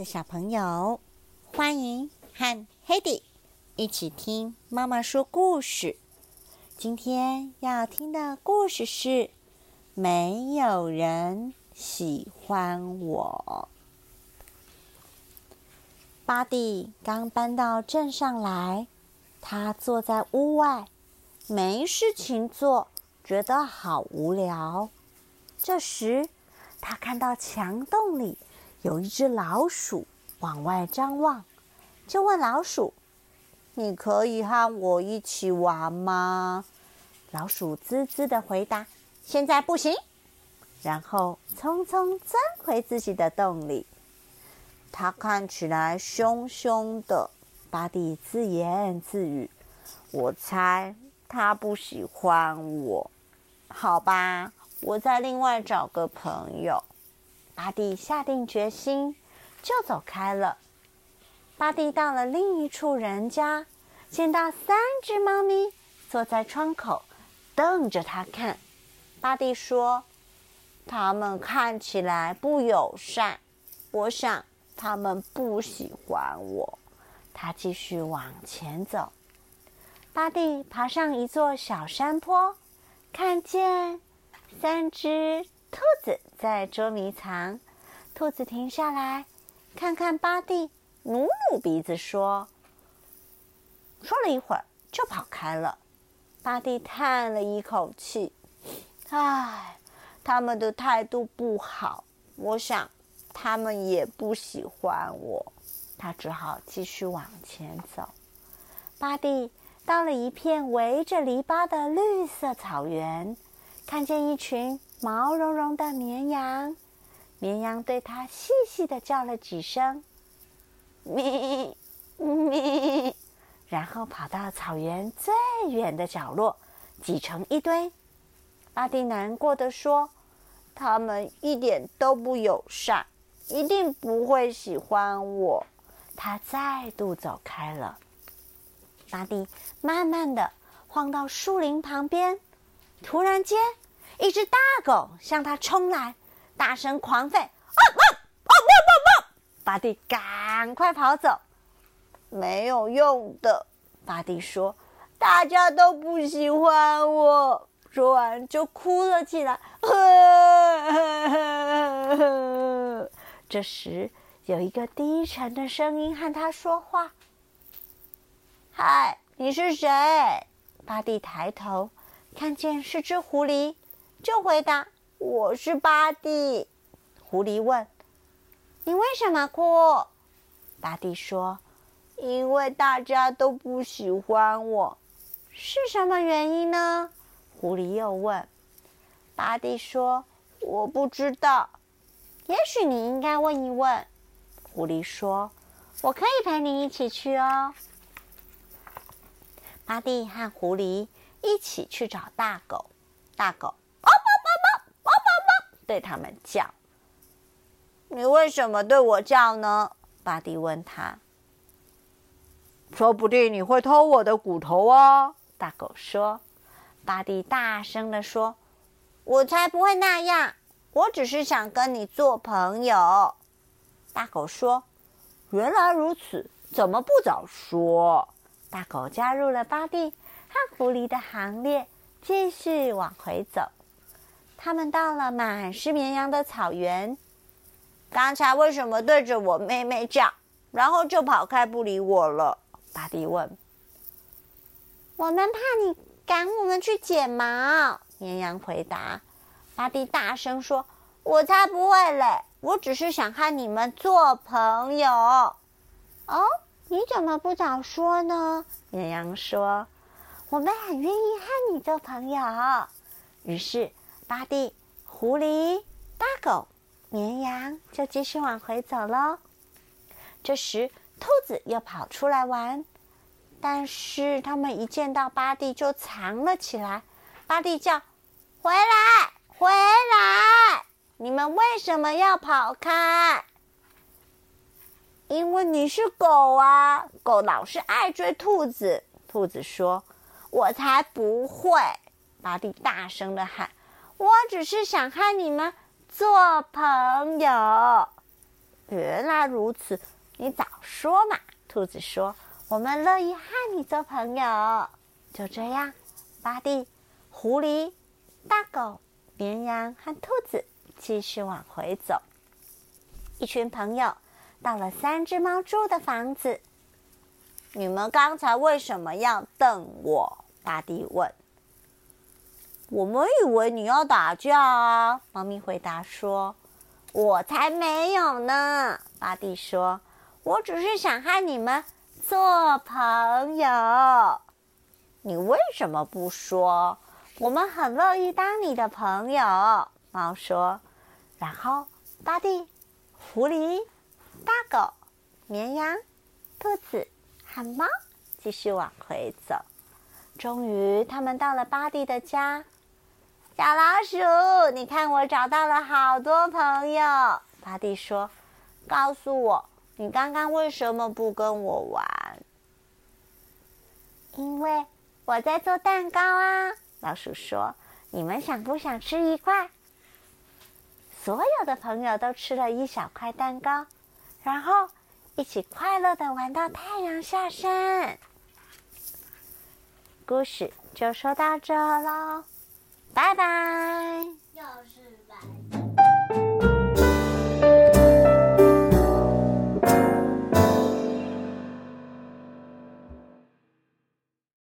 的小朋友，欢迎和 Hedy 一起听妈妈说故事。今天要听的故事是《没有人喜欢我》。巴蒂刚搬到镇上来，他坐在屋外，没事情做，觉得好无聊。这时，他看到墙洞里。有一只老鼠往外张望，就问老鼠：“你可以和我一起玩吗？”老鼠滋滋的回答：“现在不行。”然后匆匆钻回自己的洞里。它看起来凶凶的。巴蒂自言自语：“我猜它不喜欢我。好吧，我再另外找个朋友。”巴蒂下定决心，就走开了。巴蒂到了另一处人家，见到三只猫咪坐在窗口，瞪着他看。巴蒂说：“他们看起来不友善，我想他们不喜欢我。”他继续往前走。巴蒂爬上一座小山坡，看见三只。兔子在捉迷藏，兔子停下来，看看巴蒂，努努鼻子说：“说了一会儿就跑开了。”巴蒂叹了一口气：“唉，他们的态度不好，我想他们也不喜欢我。”他只好继续往前走。巴蒂到了一片围着篱笆的绿色草原，看见一群。毛茸茸的绵羊，绵羊对它细细的叫了几声，咪咪，然后跑到草原最远的角落，挤成一堆。巴蒂难过的说：“他们一点都不友善，一定不会喜欢我。”他再度走开了。巴蒂慢慢的晃到树林旁边，突然间。一只大狗向他冲来，大声狂吠：“啊啊啊！汪汪汪！”巴蒂赶快跑走，没有用的。巴蒂说：“大家都不喜欢我。”说完就哭了起来。这时，有一个低沉的声音和他说话：“嗨，你是谁？”巴蒂抬头，看见是只狐狸。就回答：“我是巴蒂。”狐狸问：“你为什么哭？”巴蒂说：“因为大家都不喜欢我。”是什么原因呢？狐狸又问。巴蒂说：“我不知道。”也许你应该问一问。狐狸说：“我可以陪你一起去哦。”巴蒂和狐狸一起去找大狗。大狗。对他们叫，你为什么对我叫呢？巴蒂问他。说不定你会偷我的骨头哦，大狗说。巴蒂大声的说：“我才不会那样，我只是想跟你做朋友。”大狗说：“原来如此，怎么不早说？”大狗加入了巴蒂和狐狸的行列，继续往回走。他们到了满是绵羊的草原。刚才为什么对着我妹妹叫，然后就跑开不理我了？巴蒂问。我们怕你赶我们去剪毛。绵羊回答。巴蒂大声说：“我才不会嘞！我只是想和你们做朋友。”哦，你怎么不早说呢？绵羊说：“我们很愿意和你做朋友。”于是。巴蒂、狐狸、大狗、绵羊就继续往回走喽。这时，兔子又跑出来玩，但是他们一见到巴蒂就藏了起来。巴蒂叫：“回来，回来！你们为什么要跑开？”因为你是狗啊，狗老是爱追兔子。兔子说：“我才不会！”巴蒂大声的喊。我只是想和你们做朋友。原来如此，你早说嘛！兔子说：“我们乐意和你做朋友。”就这样，巴蒂、狐狸、大狗、绵羊和兔子继续往回走。一群朋友到了三只猫住的房子。你们刚才为什么要瞪我？巴蒂问。我们以为你要打架啊！猫咪回答说。我才没有呢，巴蒂说。我只是想和你们做朋友。你为什么不说？我们很乐意当你的朋友。猫说。然后，巴蒂、狐狸、大狗、绵羊、兔子和猫继续往回走。终于，他们到了巴蒂的家。小老鼠，你看我找到了好多朋友。巴蒂说：“告诉我，你刚刚为什么不跟我玩？”因为我在做蛋糕啊。老鼠说：“你们想不想吃一块？”所有的朋友都吃了一小块蛋糕，然后一起快乐的玩到太阳下山。故事就说到这喽。拜拜。又是拜。